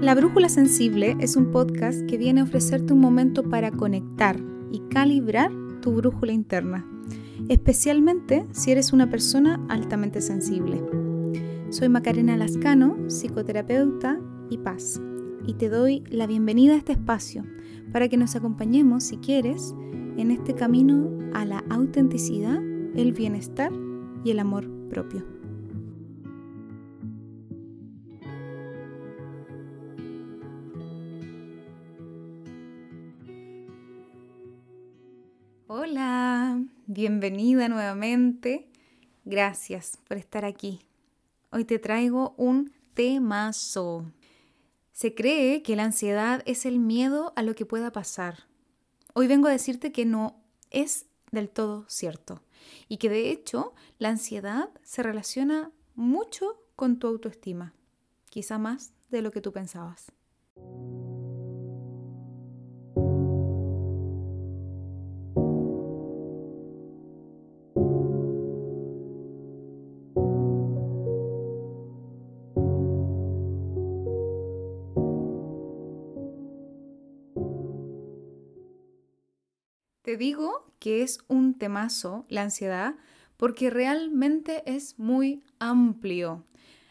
La Brújula Sensible es un podcast que viene a ofrecerte un momento para conectar y calibrar tu brújula interna, especialmente si eres una persona altamente sensible. Soy Macarena Lascano, psicoterapeuta y paz, y te doy la bienvenida a este espacio para que nos acompañemos, si quieres, en este camino a la autenticidad, el bienestar y el amor propio. Bienvenida nuevamente. Gracias por estar aquí. Hoy te traigo un temazo. Se cree que la ansiedad es el miedo a lo que pueda pasar. Hoy vengo a decirte que no es del todo cierto y que de hecho la ansiedad se relaciona mucho con tu autoestima, quizá más de lo que tú pensabas. Te digo que es un temazo la ansiedad porque realmente es muy amplio.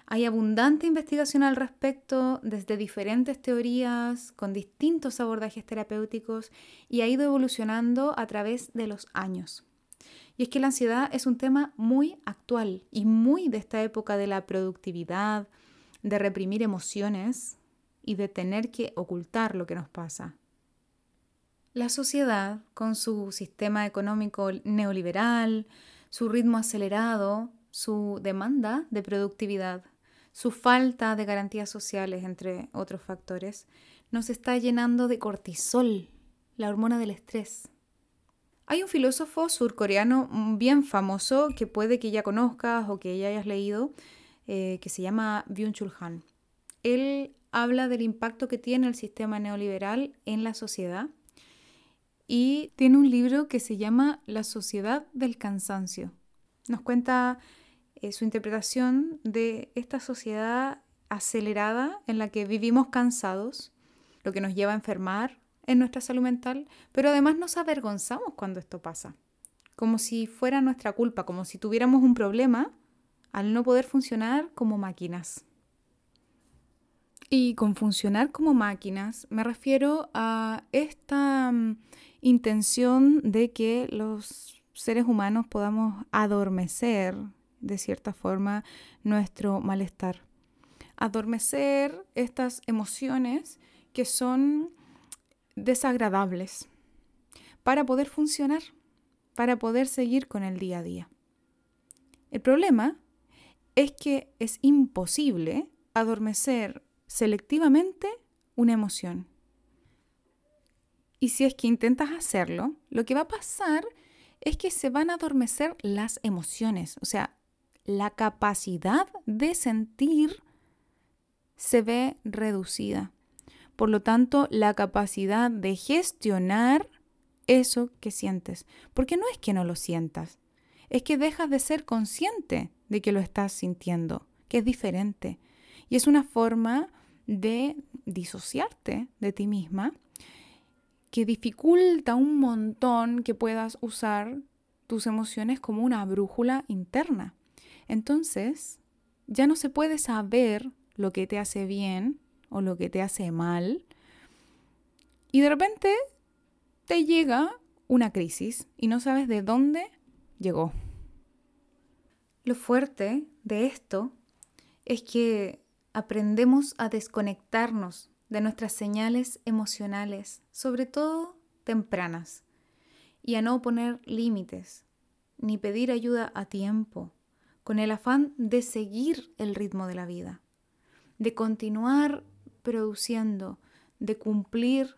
Hay abundante investigación al respecto desde diferentes teorías, con distintos abordajes terapéuticos y ha ido evolucionando a través de los años. Y es que la ansiedad es un tema muy actual y muy de esta época de la productividad, de reprimir emociones y de tener que ocultar lo que nos pasa. La sociedad, con su sistema económico neoliberal, su ritmo acelerado, su demanda de productividad, su falta de garantías sociales, entre otros factores, nos está llenando de cortisol, la hormona del estrés. Hay un filósofo surcoreano bien famoso que puede que ya conozcas o que ya hayas leído, eh, que se llama Byung-Chul Han. Él habla del impacto que tiene el sistema neoliberal en la sociedad y tiene un libro que se llama La sociedad del cansancio. Nos cuenta eh, su interpretación de esta sociedad acelerada en la que vivimos cansados, lo que nos lleva a enfermar en nuestra salud mental, pero además nos avergonzamos cuando esto pasa, como si fuera nuestra culpa, como si tuviéramos un problema al no poder funcionar como máquinas. Y con funcionar como máquinas me refiero a esta mm, intención de que los seres humanos podamos adormecer de cierta forma nuestro malestar. Adormecer estas emociones que son desagradables para poder funcionar, para poder seguir con el día a día. El problema es que es imposible adormecer selectivamente una emoción. Y si es que intentas hacerlo, lo que va a pasar es que se van a adormecer las emociones, o sea, la capacidad de sentir se ve reducida. Por lo tanto, la capacidad de gestionar eso que sientes. Porque no es que no lo sientas, es que dejas de ser consciente de que lo estás sintiendo, que es diferente. Y es una forma de disociarte de ti misma que dificulta un montón que puedas usar tus emociones como una brújula interna. Entonces, ya no se puede saber lo que te hace bien o lo que te hace mal. Y de repente te llega una crisis y no sabes de dónde llegó. Lo fuerte de esto es que aprendemos a desconectarnos de nuestras señales emocionales, sobre todo tempranas, y a no poner límites, ni pedir ayuda a tiempo, con el afán de seguir el ritmo de la vida, de continuar produciendo, de cumplir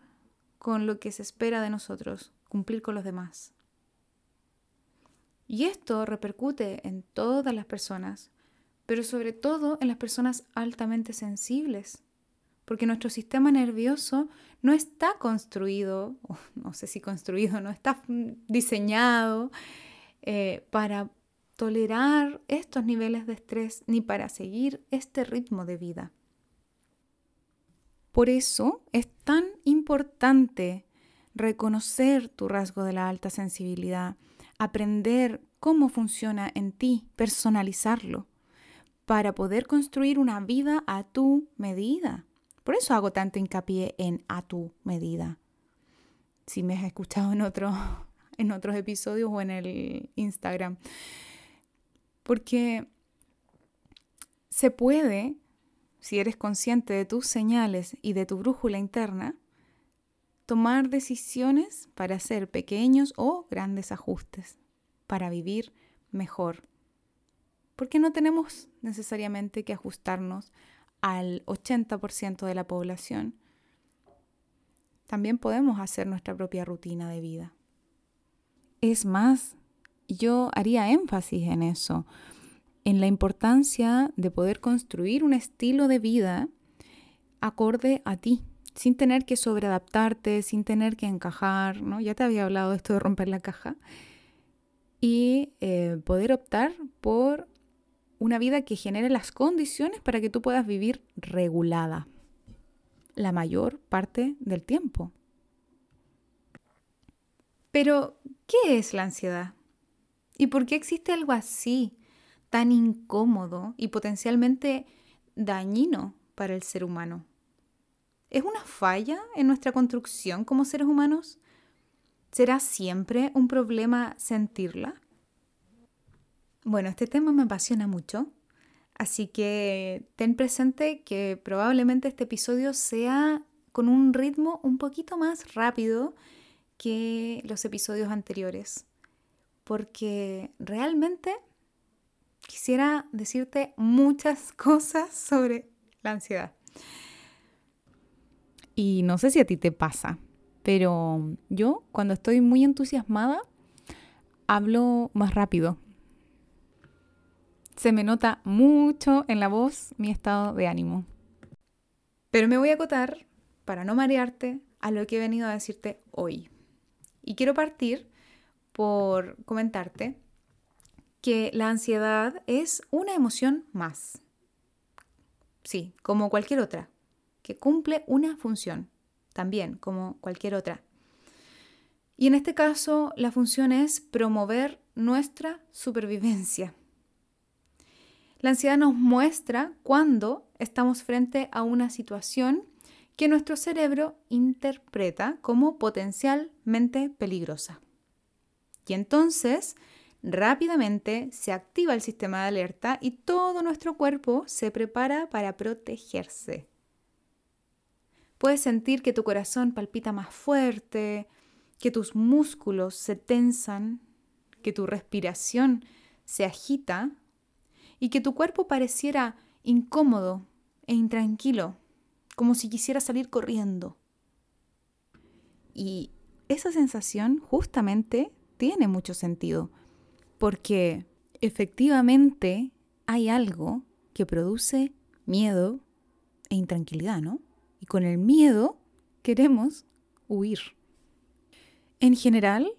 con lo que se espera de nosotros, cumplir con los demás. Y esto repercute en todas las personas, pero sobre todo en las personas altamente sensibles, porque nuestro sistema nervioso no está construido, no sé si construido, no está diseñado eh, para tolerar estos niveles de estrés ni para seguir este ritmo de vida. Por eso es tan importante reconocer tu rasgo de la alta sensibilidad, aprender cómo funciona en ti, personalizarlo, para poder construir una vida a tu medida. Por eso hago tanto hincapié en a tu medida. Si me has escuchado en, en otros episodios o en el Instagram. Porque se puede, si eres consciente de tus señales y de tu brújula interna, tomar decisiones para hacer pequeños o grandes ajustes, para vivir mejor. Porque no tenemos necesariamente que ajustarnos al 80% de la población. También podemos hacer nuestra propia rutina de vida. Es más, yo haría énfasis en eso, en la importancia de poder construir un estilo de vida acorde a ti, sin tener que sobreadaptarte, sin tener que encajar, ¿no? Ya te había hablado de esto de romper la caja. Y eh, poder optar por una vida que genere las condiciones para que tú puedas vivir regulada la mayor parte del tiempo. Pero, ¿qué es la ansiedad? ¿Y por qué existe algo así, tan incómodo y potencialmente dañino para el ser humano? ¿Es una falla en nuestra construcción como seres humanos? ¿Será siempre un problema sentirla? Bueno, este tema me apasiona mucho, así que ten presente que probablemente este episodio sea con un ritmo un poquito más rápido que los episodios anteriores, porque realmente quisiera decirte muchas cosas sobre la ansiedad. Y no sé si a ti te pasa, pero yo cuando estoy muy entusiasmada hablo más rápido. Se me nota mucho en la voz mi estado de ánimo. Pero me voy a acotar, para no marearte, a lo que he venido a decirte hoy. Y quiero partir por comentarte que la ansiedad es una emoción más. Sí, como cualquier otra que cumple una función, también como cualquier otra. Y en este caso, la función es promover nuestra supervivencia. La ansiedad nos muestra cuando estamos frente a una situación que nuestro cerebro interpreta como potencialmente peligrosa. Y entonces, rápidamente se activa el sistema de alerta y todo nuestro cuerpo se prepara para protegerse. Puedes sentir que tu corazón palpita más fuerte, que tus músculos se tensan, que tu respiración se agita y que tu cuerpo pareciera incómodo e intranquilo, como si quisiera salir corriendo. Y esa sensación justamente tiene mucho sentido, porque efectivamente hay algo que produce miedo e intranquilidad, ¿no? y con el miedo queremos huir. En general,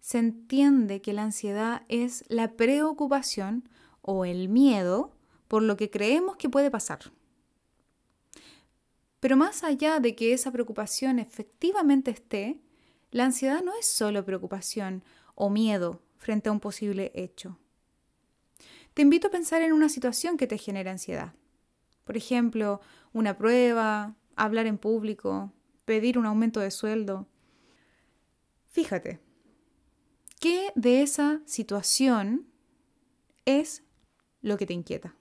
se entiende que la ansiedad es la preocupación o el miedo por lo que creemos que puede pasar. Pero más allá de que esa preocupación efectivamente esté, la ansiedad no es solo preocupación o miedo frente a un posible hecho. Te invito a pensar en una situación que te genera ansiedad. Por ejemplo, una prueba, hablar en público, pedir un aumento de sueldo. Fíjate, ¿qué de esa situación es lo que te inquieta?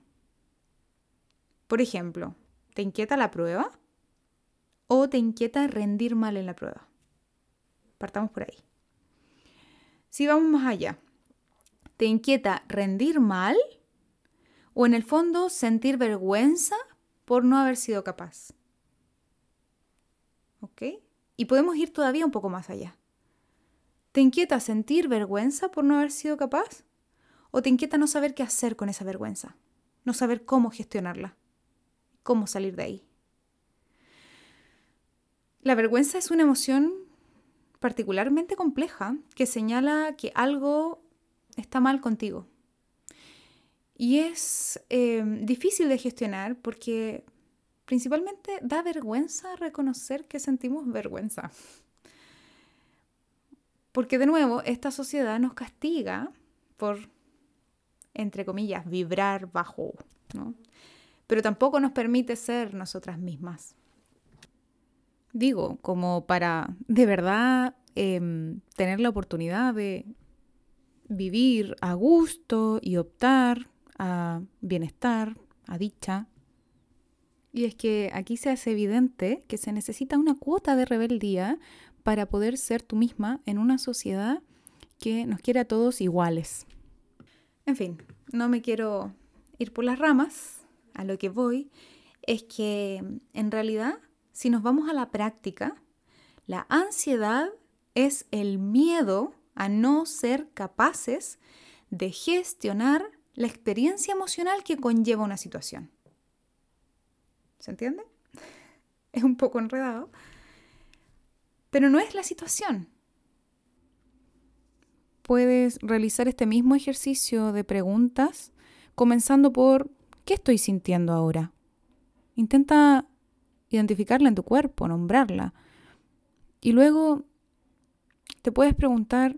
Por ejemplo, ¿te inquieta la prueba o te inquieta rendir mal en la prueba? Partamos por ahí. Si vamos más allá, ¿te inquieta rendir mal o en el fondo sentir vergüenza por no haber sido capaz? Y podemos ir todavía un poco más allá. ¿Te inquieta sentir vergüenza por no haber sido capaz? ¿O te inquieta no saber qué hacer con esa vergüenza? No saber cómo gestionarla, cómo salir de ahí. La vergüenza es una emoción particularmente compleja que señala que algo está mal contigo. Y es eh, difícil de gestionar porque principalmente da vergüenza reconocer que sentimos vergüenza. Porque de nuevo, esta sociedad nos castiga por, entre comillas, vibrar bajo, ¿no? Pero tampoco nos permite ser nosotras mismas. Digo, como para de verdad em, tener la oportunidad de vivir a gusto y optar a bienestar, a dicha. Y es que aquí se hace evidente que se necesita una cuota de rebeldía para poder ser tú misma en una sociedad que nos quiere a todos iguales. En fin, no me quiero ir por las ramas, a lo que voy es que en realidad, si nos vamos a la práctica, la ansiedad es el miedo a no ser capaces de gestionar la experiencia emocional que conlleva una situación. ¿Se entiende? Es un poco enredado, pero no es la situación. Puedes realizar este mismo ejercicio de preguntas comenzando por ¿qué estoy sintiendo ahora? Intenta identificarla en tu cuerpo, nombrarla. Y luego te puedes preguntar,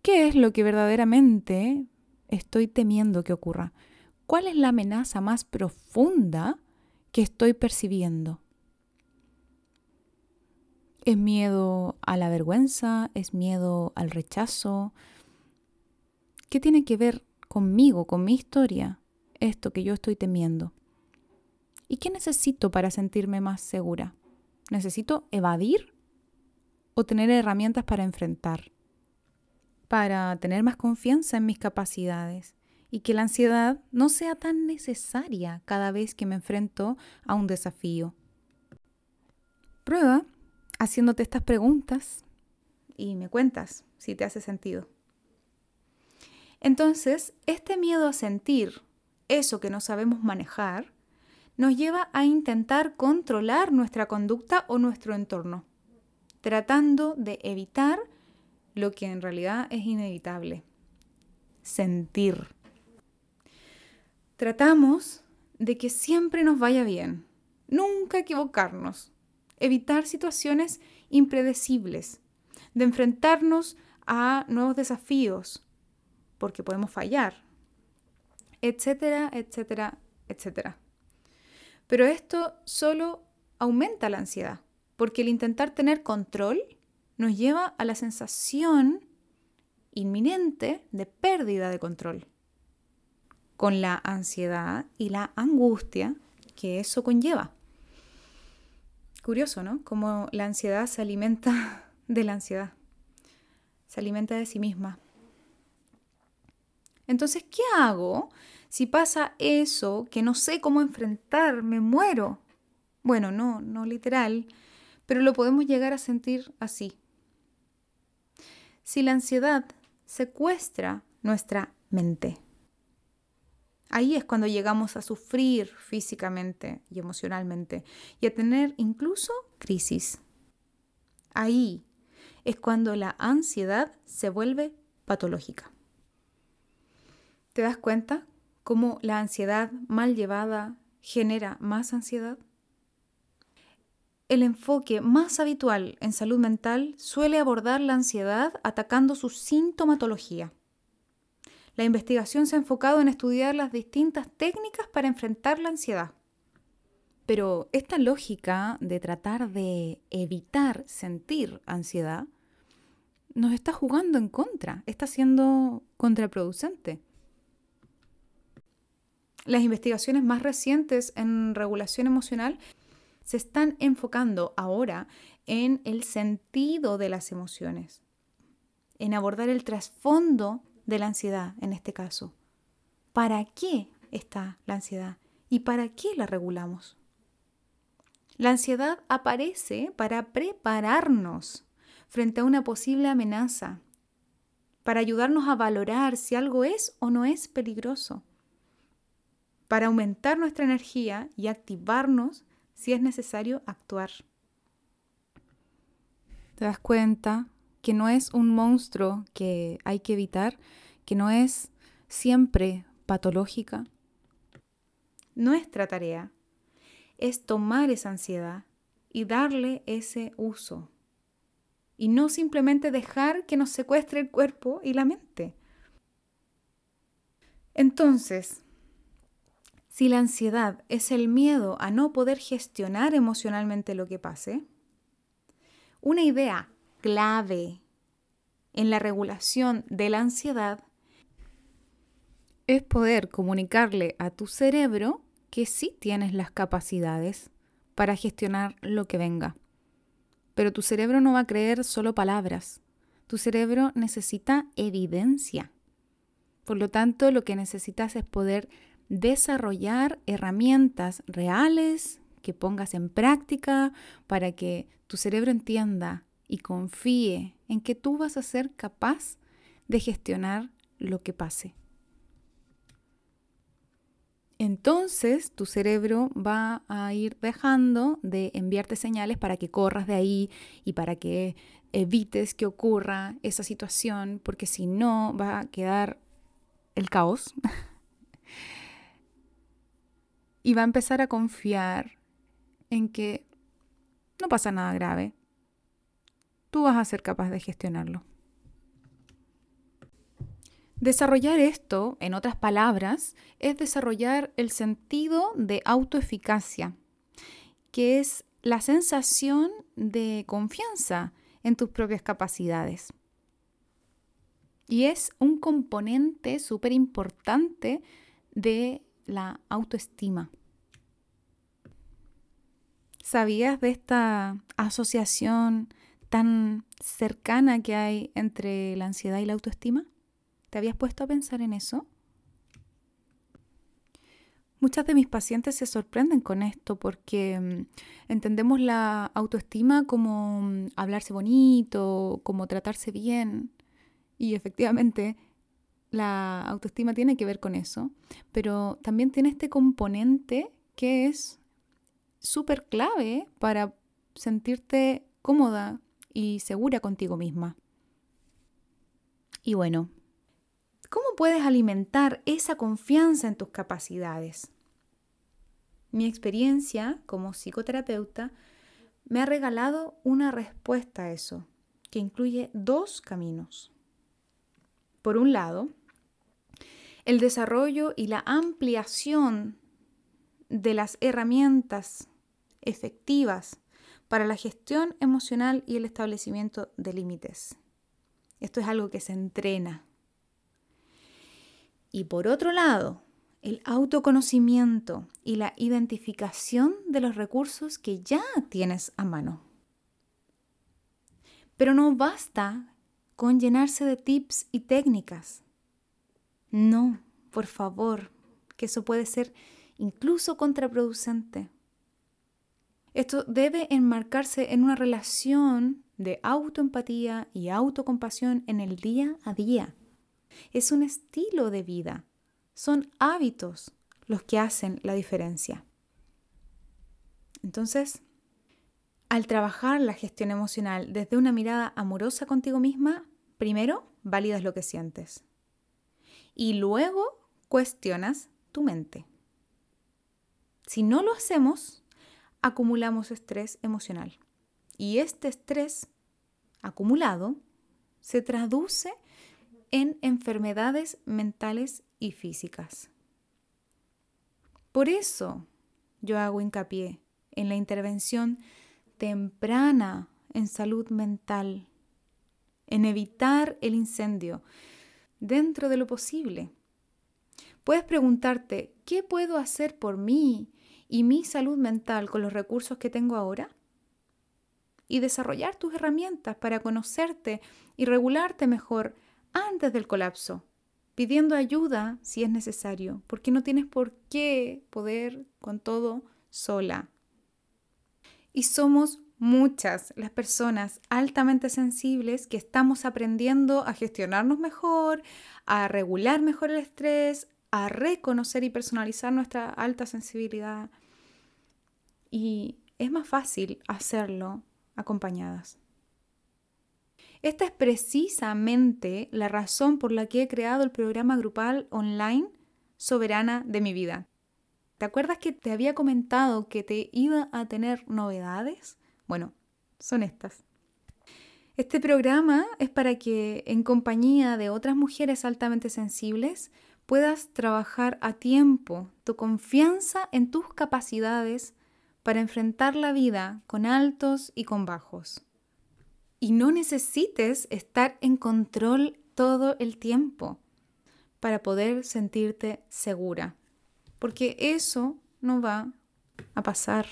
¿qué es lo que verdaderamente estoy temiendo que ocurra? ¿Cuál es la amenaza más profunda que estoy percibiendo? ¿Es miedo a la vergüenza? ¿Es miedo al rechazo? ¿Qué tiene que ver conmigo, con mi historia, esto que yo estoy temiendo? ¿Y qué necesito para sentirme más segura? ¿Necesito evadir o tener herramientas para enfrentar? Para tener más confianza en mis capacidades y que la ansiedad no sea tan necesaria cada vez que me enfrento a un desafío. Prueba haciéndote estas preguntas y me cuentas si te hace sentido. Entonces, este miedo a sentir eso que no sabemos manejar nos lleva a intentar controlar nuestra conducta o nuestro entorno, tratando de evitar lo que en realidad es inevitable, sentir. Tratamos de que siempre nos vaya bien, nunca equivocarnos, evitar situaciones impredecibles, de enfrentarnos a nuevos desafíos, porque podemos fallar, etcétera, etcétera, etcétera. Pero esto solo aumenta la ansiedad, porque el intentar tener control nos lleva a la sensación inminente de pérdida de control, con la ansiedad y la angustia que eso conlleva. Curioso, ¿no? Como la ansiedad se alimenta de la ansiedad, se alimenta de sí misma. Entonces, ¿qué hago si pasa eso que no sé cómo enfrentar? Me muero. Bueno, no, no literal, pero lo podemos llegar a sentir así. Si la ansiedad secuestra nuestra mente, Ahí es cuando llegamos a sufrir físicamente y emocionalmente y a tener incluso crisis. Ahí es cuando la ansiedad se vuelve patológica. ¿Te das cuenta cómo la ansiedad mal llevada genera más ansiedad? El enfoque más habitual en salud mental suele abordar la ansiedad atacando su sintomatología la investigación se ha enfocado en estudiar las distintas técnicas para enfrentar la ansiedad. Pero esta lógica de tratar de evitar sentir ansiedad nos está jugando en contra, está siendo contraproducente. Las investigaciones más recientes en regulación emocional se están enfocando ahora en el sentido de las emociones, en abordar el trasfondo de la ansiedad en este caso. ¿Para qué está la ansiedad y para qué la regulamos? La ansiedad aparece para prepararnos frente a una posible amenaza, para ayudarnos a valorar si algo es o no es peligroso, para aumentar nuestra energía y activarnos si es necesario actuar. ¿Te das cuenta que no es un monstruo que hay que evitar, que no es siempre patológica. Nuestra tarea es tomar esa ansiedad y darle ese uso. Y no simplemente dejar que nos secuestre el cuerpo y la mente. Entonces, si la ansiedad es el miedo a no poder gestionar emocionalmente lo que pase, una idea clave en la regulación de la ansiedad es poder comunicarle a tu cerebro que sí tienes las capacidades para gestionar lo que venga. Pero tu cerebro no va a creer solo palabras. Tu cerebro necesita evidencia. Por lo tanto, lo que necesitas es poder desarrollar herramientas reales que pongas en práctica para que tu cerebro entienda y confíe en que tú vas a ser capaz de gestionar lo que pase. Entonces tu cerebro va a ir dejando de enviarte señales para que corras de ahí y para que evites que ocurra esa situación, porque si no va a quedar el caos. y va a empezar a confiar en que no pasa nada grave. Tú vas a ser capaz de gestionarlo. Desarrollar esto, en otras palabras, es desarrollar el sentido de autoeficacia, que es la sensación de confianza en tus propias capacidades. Y es un componente súper importante de la autoestima. ¿Sabías de esta asociación tan cercana que hay entre la ansiedad y la autoestima? ¿Te habías puesto a pensar en eso? Muchas de mis pacientes se sorprenden con esto porque mm, entendemos la autoestima como mm, hablarse bonito, como tratarse bien. Y efectivamente, la autoestima tiene que ver con eso, pero también tiene este componente que es súper clave para sentirte cómoda y segura contigo misma. Y bueno, ¿cómo puedes alimentar esa confianza en tus capacidades? Mi experiencia como psicoterapeuta me ha regalado una respuesta a eso, que incluye dos caminos. Por un lado, el desarrollo y la ampliación de las herramientas efectivas para la gestión emocional y el establecimiento de límites. Esto es algo que se entrena. Y por otro lado, el autoconocimiento y la identificación de los recursos que ya tienes a mano. Pero no basta con llenarse de tips y técnicas. No, por favor, que eso puede ser incluso contraproducente. Esto debe enmarcarse en una relación de autoempatía y autocompasión en el día a día. Es un estilo de vida. Son hábitos los que hacen la diferencia. Entonces, al trabajar la gestión emocional desde una mirada amorosa contigo misma, primero validas lo que sientes y luego cuestionas tu mente. Si no lo hacemos, acumulamos estrés emocional y este estrés acumulado se traduce en enfermedades mentales y físicas. Por eso yo hago hincapié en la intervención temprana en salud mental, en evitar el incendio dentro de lo posible. Puedes preguntarte, ¿qué puedo hacer por mí y mi salud mental con los recursos que tengo ahora? Y desarrollar tus herramientas para conocerte y regularte mejor antes del colapso, pidiendo ayuda si es necesario, porque no tienes por qué poder con todo sola. Y somos muchas las personas altamente sensibles que estamos aprendiendo a gestionarnos mejor, a regular mejor el estrés, a reconocer y personalizar nuestra alta sensibilidad. Y es más fácil hacerlo acompañadas. Esta es precisamente la razón por la que he creado el programa grupal online Soberana de mi vida. ¿Te acuerdas que te había comentado que te iba a tener novedades? Bueno, son estas. Este programa es para que en compañía de otras mujeres altamente sensibles puedas trabajar a tiempo tu confianza en tus capacidades para enfrentar la vida con altos y con bajos. Y no necesites estar en control todo el tiempo para poder sentirte segura, porque eso no va a pasar.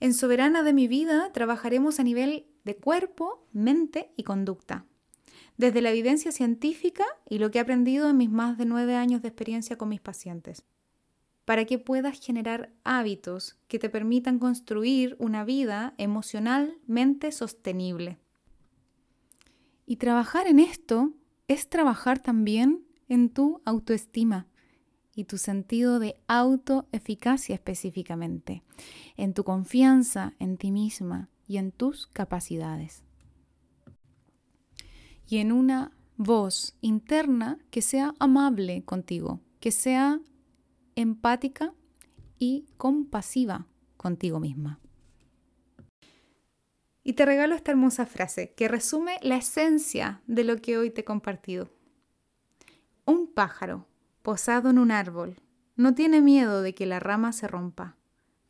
En Soberana de mi vida trabajaremos a nivel de cuerpo, mente y conducta. Desde la evidencia científica y lo que he aprendido en mis más de nueve años de experiencia con mis pacientes para que puedas generar hábitos que te permitan construir una vida emocionalmente sostenible. Y trabajar en esto es trabajar también en tu autoestima y tu sentido de autoeficacia específicamente, en tu confianza en ti misma y en tus capacidades. Y en una voz interna que sea amable contigo, que sea empática y compasiva contigo misma. Y te regalo esta hermosa frase que resume la esencia de lo que hoy te he compartido. Un pájaro posado en un árbol no tiene miedo de que la rama se rompa,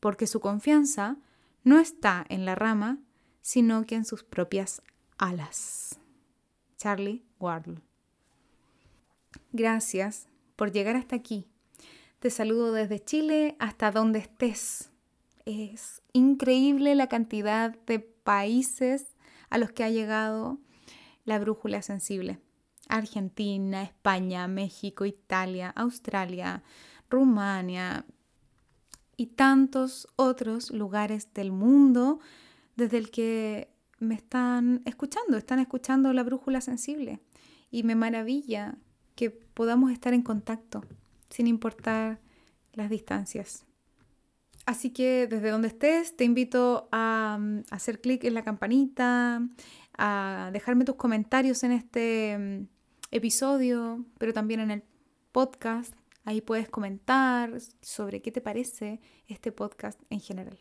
porque su confianza no está en la rama, sino que en sus propias alas. Charlie Wardle. Gracias por llegar hasta aquí te saludo desde Chile hasta donde estés. Es increíble la cantidad de países a los que ha llegado la brújula sensible. Argentina, España, México, Italia, Australia, Rumania y tantos otros lugares del mundo desde el que me están escuchando, están escuchando la brújula sensible. Y me maravilla que podamos estar en contacto sin importar las distancias. Así que desde donde estés, te invito a, mm, hacer clic en la campanita, a dejarme tus comentarios en este mm, episodio, pero también en el podcast. Ahí puedes comentar sobre qué te parece este podcast en general.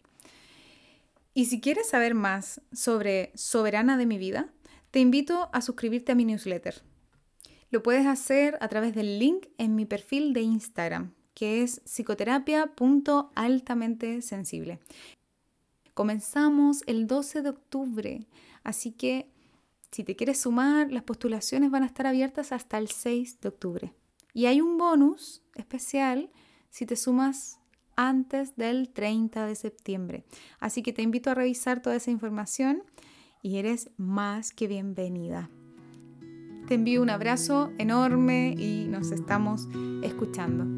Y si quieres saber más sobre Soberana de mi vida, te invito a suscribirte a mi newsletter. Lo puedes hacer a través del link en mi perfil de Instagram, que es psicoterapia.altamente sensible. Comenzamos el 12 de octubre, así que si te quieres sumar, las postulaciones van a estar abiertas hasta el 6 de octubre. Y hay un bonus especial si te sumas antes del 30 de septiembre. Así que te invito a revisar toda esa información y eres más que bienvenida. Te envío un abrazo enorme y nos estamos escuchando.